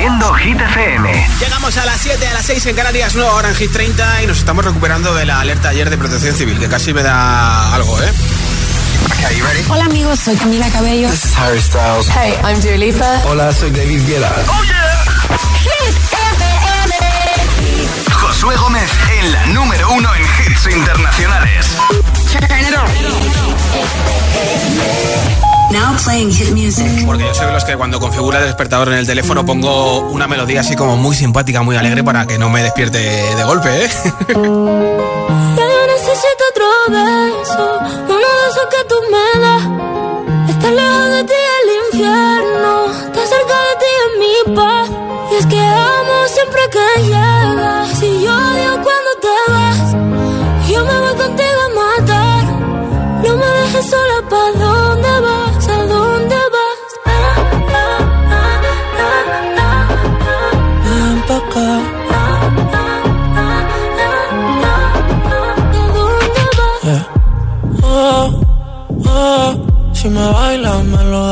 Haciendo Hit FM. Llegamos a las 7, a las 6 en Canarias, nueva hora en Hit 30 y nos estamos recuperando de la alerta ayer de protección civil, que casi me da algo, ¿eh? Hola amigos, soy Camila Cabello. This is Harry Styles. Hey, I'm Dua Lipa. Hola, soy David Guetta. Oh yeah. Hit FM. Josué Gómez en la número uno en hits internacionales. Now playing hit music. Porque yo soy de los que cuando configura el despertador en el teléfono pongo una melodía así como muy simpática, muy alegre para que no me despierte de golpe, ¿eh? Ya yo necesito otro beso, uno de esos que tú me das. Estar lejos de ti el infierno, estar cerca de ti es mi paz. Y es que amo siempre que llegas. Si yo odio cuando te vas, yo me voy contigo a matar. No me dejes sola, ¿pa'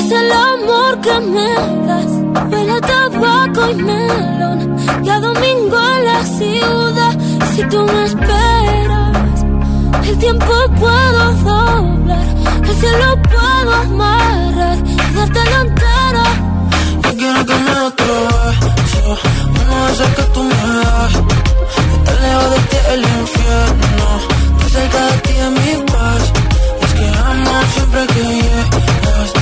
es el amor que me das. Huele a tabaco y melón. Y a domingo en la ciudad. Si tú me esperas, el tiempo puedo doblar. El cielo puedo amarrar y dártelo entero. Yo quiero que me uno de esos que tú me das. Estar lejos de ti el infierno, estar cerca de ti es mi paz. Es que amo siempre que llegas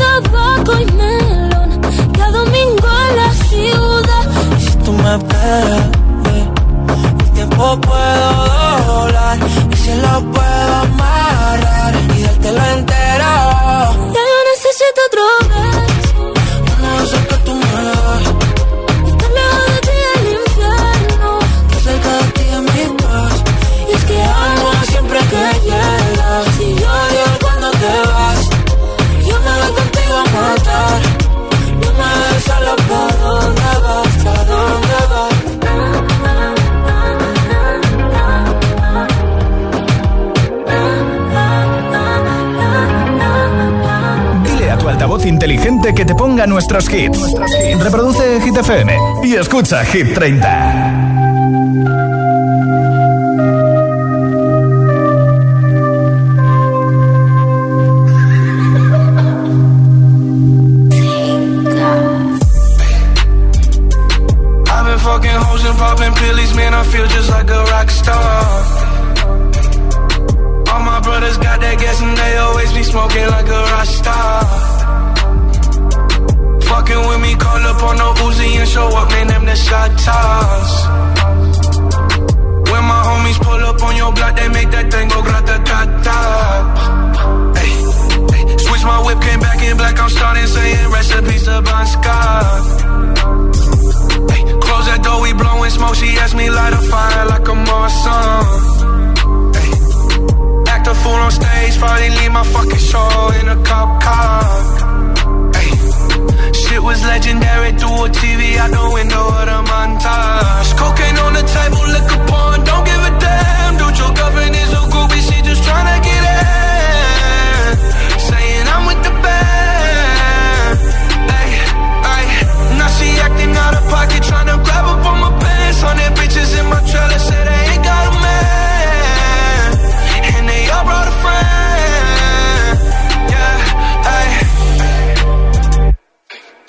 tabaco y melón. Y a domingo en la ciudad. Y si tú me esperas, eh, el tiempo puedo doblar. Y si lo puedo amarrar y dártelo entero. Ya yo necesito otro altavoz inteligente que te ponga nuestros hits. Reproduce Hit FM y escucha Hit 30. I've been fucking hoes and popping pillies, man. I feel just like a rock star. All my brothers got that gas and they always be smoking like a rock star. Fucking with me, call up on no Uzi and show up, man. Them the shot toss. When my homies pull up on your block, they make that thing go grata ta ta. Switch my whip, came back in black. I'm starting saying recipes to Bon Scott. Close that door, we blowing smoke. She asked me light a fire like a Morrison. Act a fool on stage, probably leave my fucking show in a cop car. Shit was legendary through a TV out the window of the montage. Cocaine on the table, liquor porn, don't give a damn. Dude, your girlfriend is a groupie, she just tryna get in. Saying I'm with the band. Hey, hey, now she acting out of pocket, tryna grab up on my pants. Hundred bitches in my trailer, say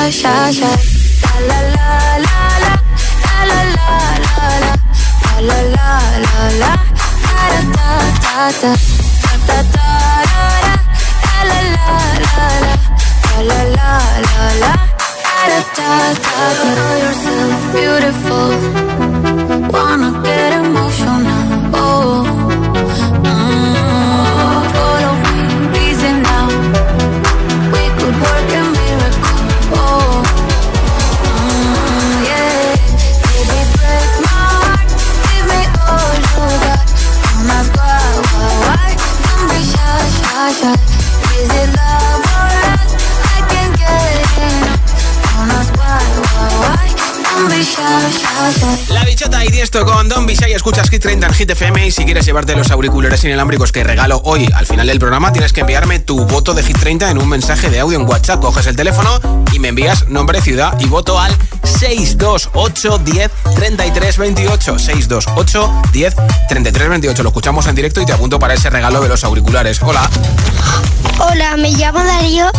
Shy, shy, shy. La la la la la la la la la la la la la la da da da da da da da da la la la la la la la la da da da da Hit 30 en Hit FM y si quieres llevarte los auriculares inalámbricos que regalo hoy al final del programa tienes que enviarme tu voto de Hit 30 en un mensaje de audio en WhatsApp. Coges el teléfono y me envías nombre, ciudad y voto al 628 10 33 28 628 10 33 28. Lo escuchamos en directo y te apunto para ese regalo de los auriculares. Hola. Hola, me llamo Darío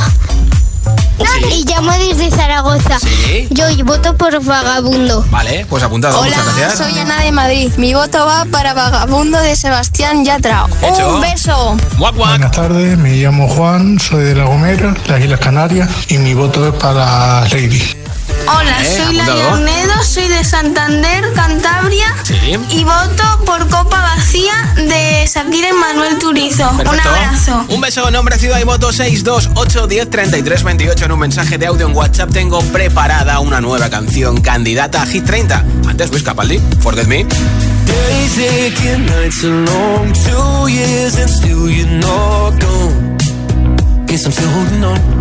y llamo desde Zaragoza. Sí. Yo voto por Vagabundo. Vale, pues apuntado. Muchas gracias. soy Ana de Madrid. Mi voto va para Vagabundo de Sebastián Yatra. Hecho. Un beso. Guac, guac. Buenas tardes, me llamo Juan, soy de La Gomera, las Islas Canarias, y mi voto es para Lady. Hola, Eh, soy. Laia Ornedo, soy de Santander, Cantabria. Sí. Y voto por Copa Vacía de Shakira y Manuel Turizo. Un abrazo. Un beso, nombre, ciudad y voto 628 10 33 28 en un mensaje de audio en WhatsApp. Tengo preparada una nueva canción candidata a Hit 30. Antes Luis Capaldi, Forget Me. Days aching, nights are long, two years and still you're not gone. Guess I'm still holding on.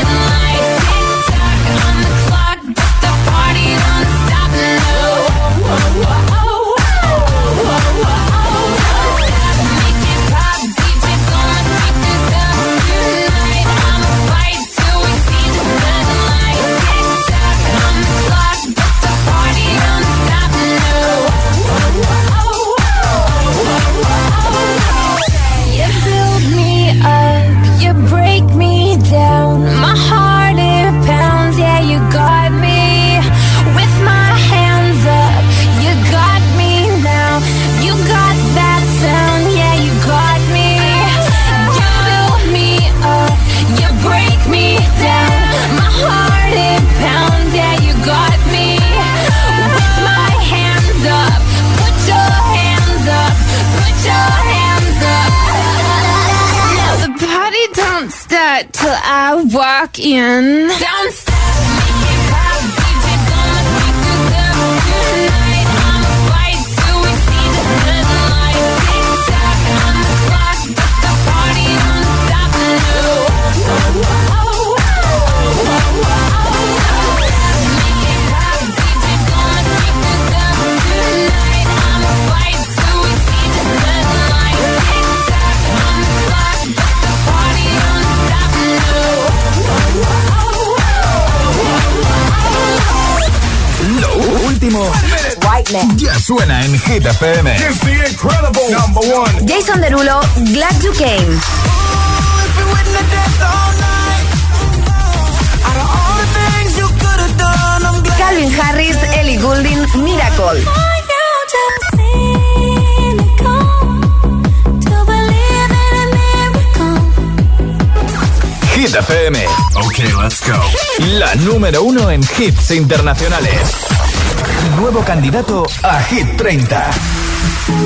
Suena en Hit FM. Jason Derulo, Glad You Came. Calvin Harris, Ellie Goulding, Miracle. Hit FM. Ok, let's go. La número uno en hits internacionales Nuevo candidato a Hit 30.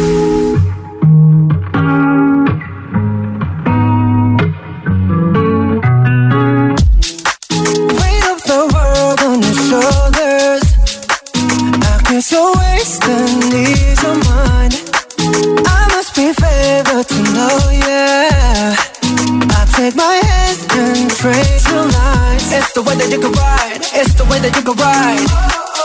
It's the way that you the that you.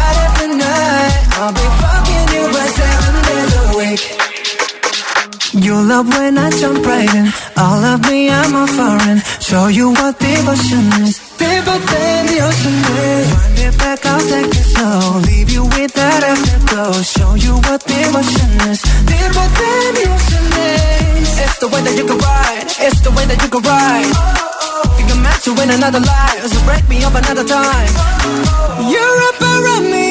You love when I jump right in. All of me, I'm a foreign. Show you what devotion is. Deeper than the ocean is. Wind it back, I'll take it slow. Leave you with that afterglow. Show you what devotion is. Deeper than the ocean is. It's the way that you can ride. It's the way that you can ride. Think I'm meant to win another life. So break me up another time. You're up around me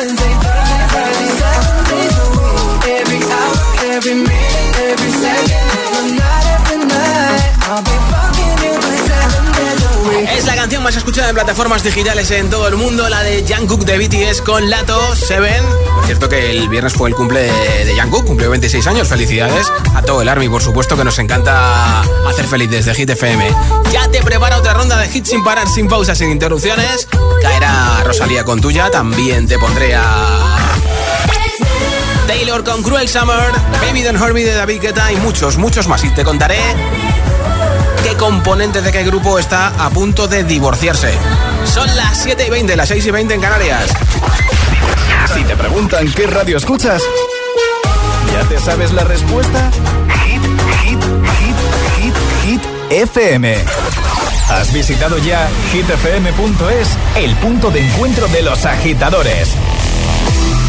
every minute, every second, you know, night after night, I'll be fucking you right seven days a week. Es la canción más escuchada en plataformas digitales en todo el mundo, la de Jungkook de BTS con Lato Seven. Por cierto que el viernes fue el cumple de, de Jungkook, cumplió 26 años. Felicidades a todo el Army, por supuesto que nos encanta hacer feliz desde Hit FM. Ya te prepara otra ronda de hits sin parar, sin pausas, sin interrupciones. Caerá Rosalía con tuya, también te pondré a Taylor con Cruel Summer, Baby Don't Hurt de David Guetta y muchos, muchos más. Y te contaré qué componente de qué grupo está a punto de divorciarse. Son las 7 y 20, las 6 y 20 en Canarias. Si te preguntan qué radio escuchas, ¿ya te sabes la respuesta? Hit, hit, hit, hit, hit, FM. ¿Has visitado ya hitfm.es, el punto de encuentro de los agitadores?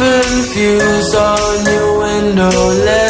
confused on your window ledge.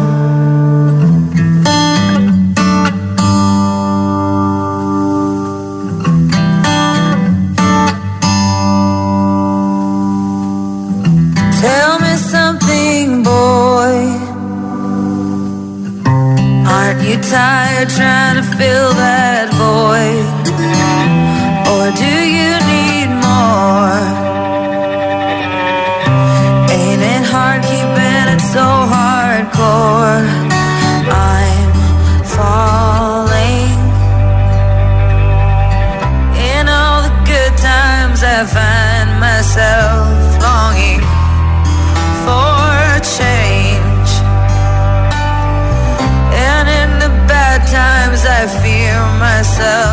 trying to fill that myself.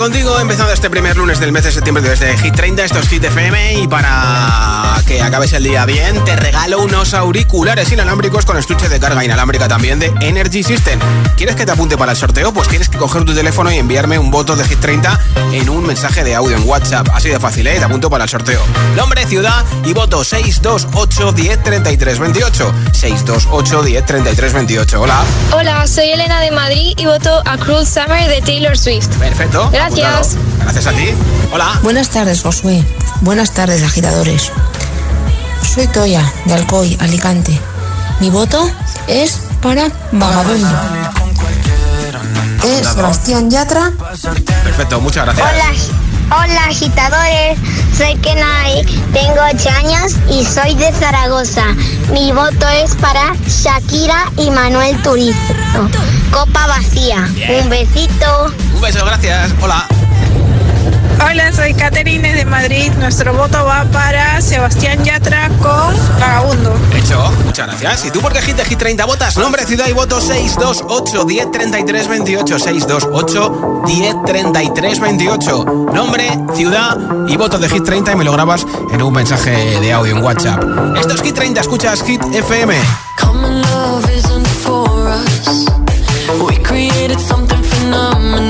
Contigo, empezando este primer lunes del mes de septiembre desde Hit 30, esto es Hit FM y para que acabes el día bien, te regalo unos auriculares inalámbricos con estuche de carga inalámbrica también de Energy System. ¿Quieres que te apunte para el sorteo? Pues tienes que coger tu teléfono y enviarme un voto de Hit 30 en un mensaje de audio en WhatsApp. Así de fácil, ¿eh? Te apunto para el sorteo. Nombre, ciudad y voto 628 10 33 28. 628 10 33 28. Hola. Hola, soy Elena de Madrid y voto a Cruel Summer de Taylor Swift. Perfecto. Gracias. Apuntado. Gracias a ti. Hola. Buenas tardes, Josué. Buenas tardes, agitadores. Soy Toya, de Alcoy, Alicante. Mi voto es para Vagabundo. De Sebastián Yatra. Perfecto, muchas gracias. Hola, hola agitadores, soy Kenai, tengo 8 años y soy de Zaragoza. Mi voto es para Shakira y Manuel Turizo. Copa vacía. Un besito. Un beso, gracias. Hola. Hola, soy Caterine de Madrid. Nuestro voto va para Sebastián Yatra con Vagabundo. Hecho, muchas gracias. ¿Y tú por qué Hit de Hit 30 votas? Nombre, ciudad y voto 628 10 33 28. 628 10 33 28. Nombre, ciudad y voto de Hit 30 y me lo grabas en un mensaje de audio en WhatsApp. Esto es Hit 30, escuchas Hit FM. Common love isn't for us. We created something phenomenal.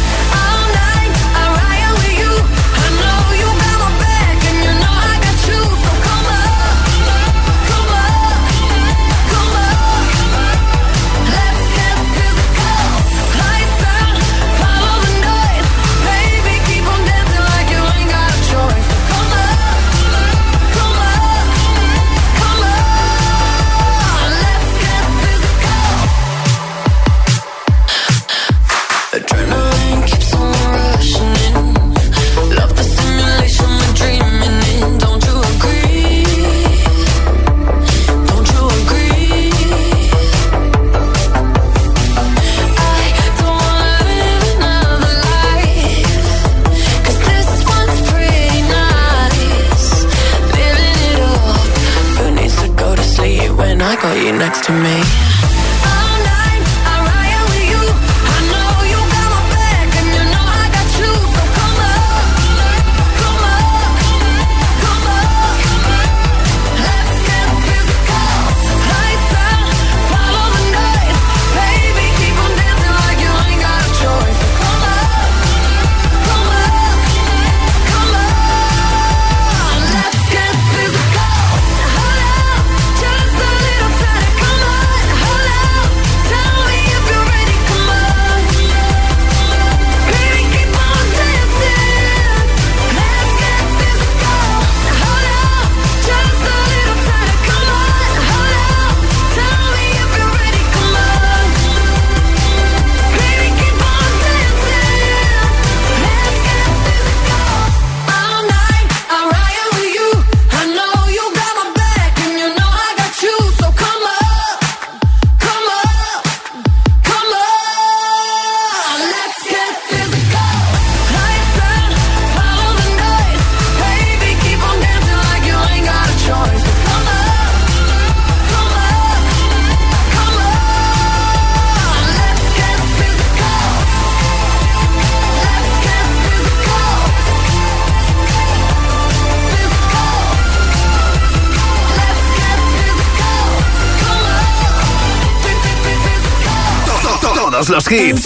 Hits.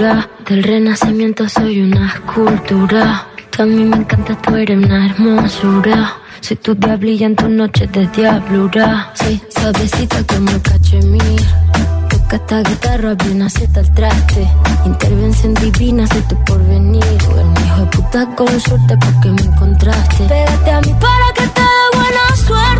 Del renacimiento soy una escultura. Que a mí me encanta, tú eres una hermosura. Soy tu diablilla en tus noches de diablura. Soy suavecita como el cachemir. Toca esta guitarra bien acierta el traste. Intervención divina, soy tu porvenir. Tú un hijo de puta con suerte porque me encontraste. Pégate a mí para que te dé buena suerte.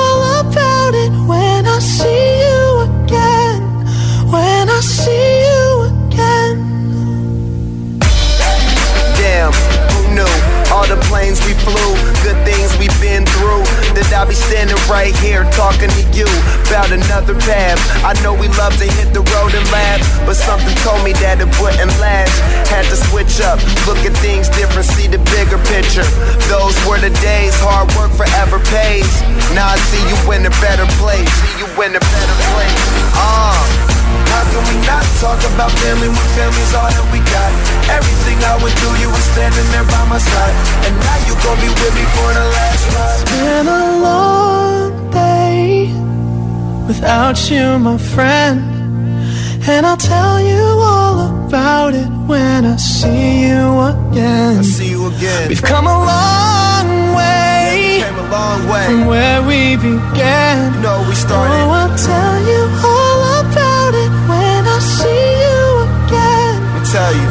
in a better place, in a better place. Ah. How can we not talk about family when family's all that we got? Everything I would do, you were standing there by my side. And now you gon' be with me for the last ride. It's been a long day without you, my friend. And I'll tell you all about it when I see you again. I see you again. We've come a long way, Came a long way. from where we began. You know we started. Oh, I'll tell you all about it when I see you again. Let me tell you.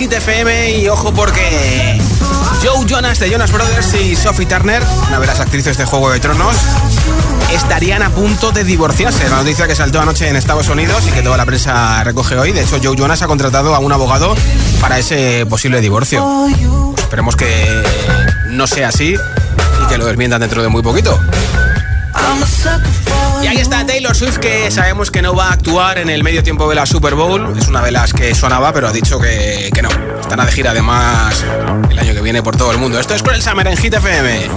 Hit y ojo porque Joe Jonas de Jonas Brothers y Sophie Turner, una de las actrices de Juego de Tronos, estarían a punto de divorciarse. La noticia que saltó anoche en Estados Unidos y que toda la prensa recoge hoy. De hecho, Joe Jonas ha contratado a un abogado para ese posible divorcio. Esperemos que no sea así y que lo desmientan dentro de muy poquito. Y ahí está Taylor Swift, que sabemos que no va a actuar en el medio tiempo de la Super Bowl. Es una de las que sonaba, pero ha dicho que, que no. Estará de gira además el año que viene por todo el mundo. Esto es con el Summer en Hit FM.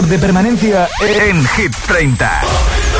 récord de permanencia en Hit 30.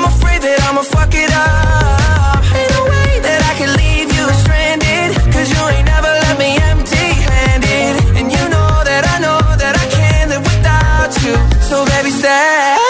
I'm afraid that I'ma fuck it up. Ain't no way that I can leave you stranded. Cause you ain't never left me empty handed. And you know that I know that I can't live without you. So baby, stay.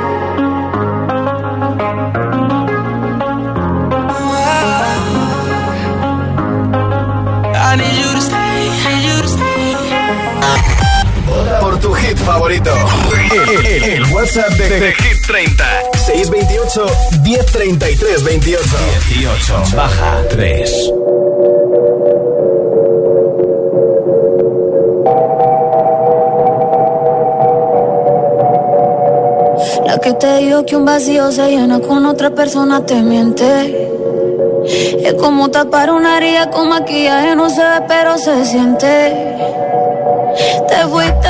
favorito. El, el- el WhatsApp de, de Hit 30. 628 1033 28. 18. Baja 3. La que te dijo que un vacío se llena con otra persona te miente. Es como tapar una herida con maquillaje, no se ve, pero se siente. Te fuiste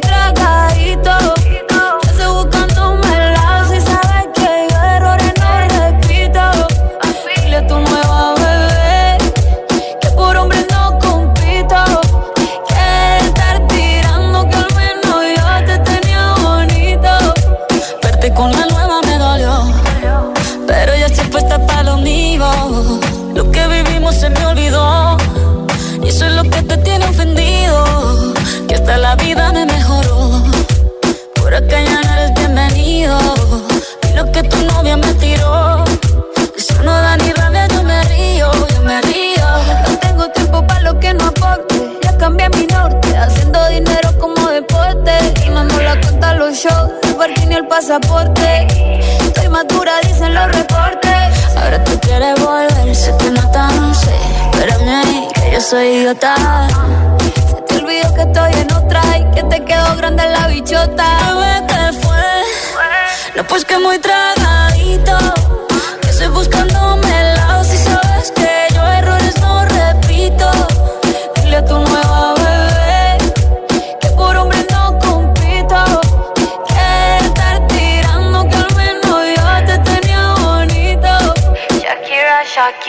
pasaporte. Estoy madura, dicen los reportes. Ahora tú quieres volver, se te nota, no sé. Espérame que yo soy idiota. Se te olvidó que estoy en otra y que te quedó grande la bichota. Bebé, ¿qué fue? No, pues que muy tragadito. Que estoy buscándome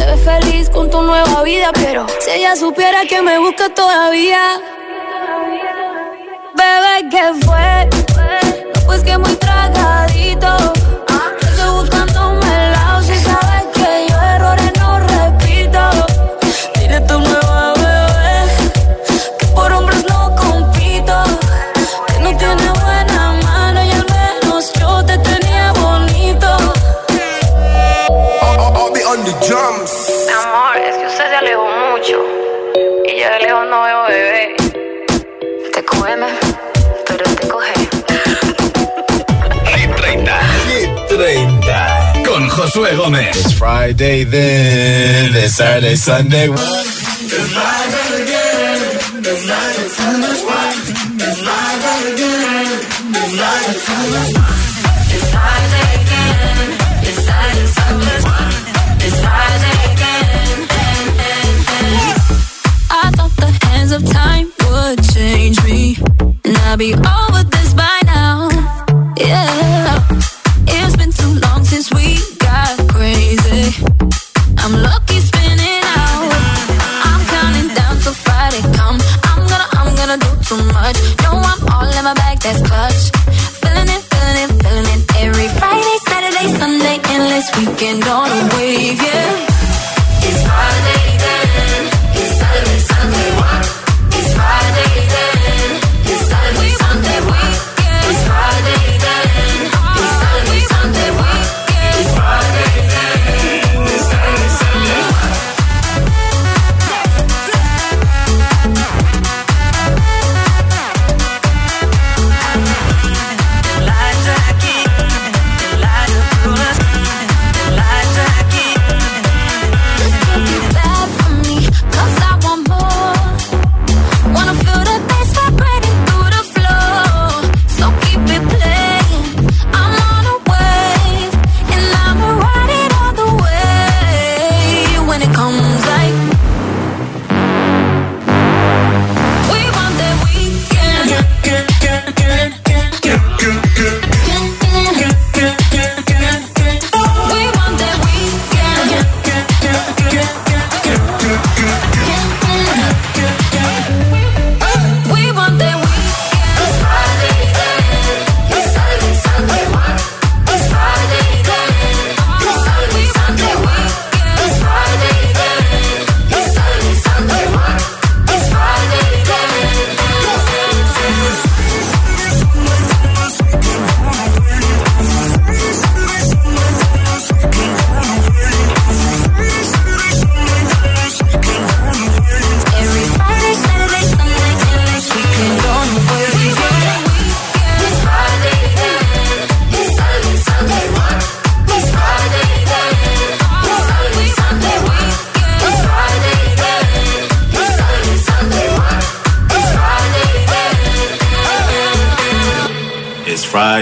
Te ves feliz con tu nueva vida, pero si ella supiera que me busca todavía. Bebé, ¿qué fue? No, pues que muy tragadito. Josué Gómez. It's Friday then, it's Saturday, Sunday. I thought the hands of time would change me. And I'll be over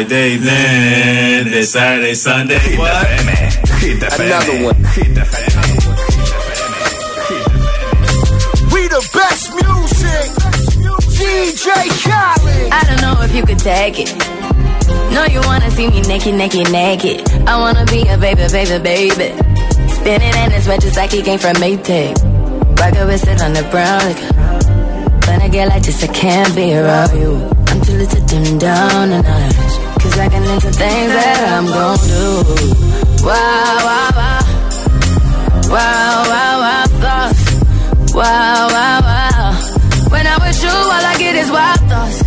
Friday, then this Saturday, Sunday. Hit What? FM, Hit FM. Another one. Hit FM. We the best music. DJ Khaled. I don't know if you could take it. No, you wanna see me naked, naked, naked. I wanna be a baby, baby, baby. Spinning in his red just like he came from Maytag. Rocket with it on the brown. Like, uh, when I get like this, I can't be around you. I'm too little to dim down the notch. Can into things that I'm gon' do. Wow, wow, wow. Wow, wow, wow, thoughts. Wow, wow, wow. When I'm with you, all I get is wild thoughts.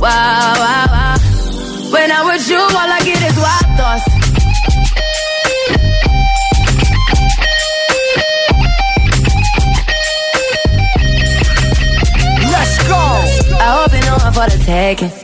Wow, wow, wow. When I'm with you, all I get is wild thoughts. Let's go. I hope you know I'm for the taking.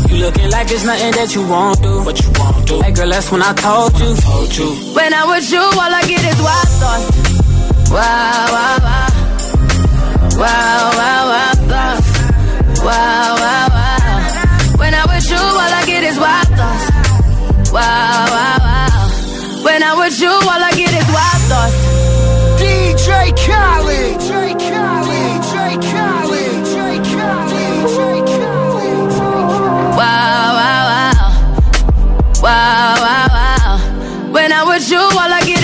You looking like it's nothing that you won't do. What you won't do. Hey girl, that's when I told you. Told you. When I'm with you, all I get is wild thoughts. Wow, wow, wow. Wow, wow, wow, thoughts. Wow, wow, wow. When I'm with you, all I get is wild thoughts. Wow, wow, wow. When I'm with you, all I get is wild thoughts. DJ Khaled. DJ Khaled. Wow, wow, wow. When I'm with you, all I get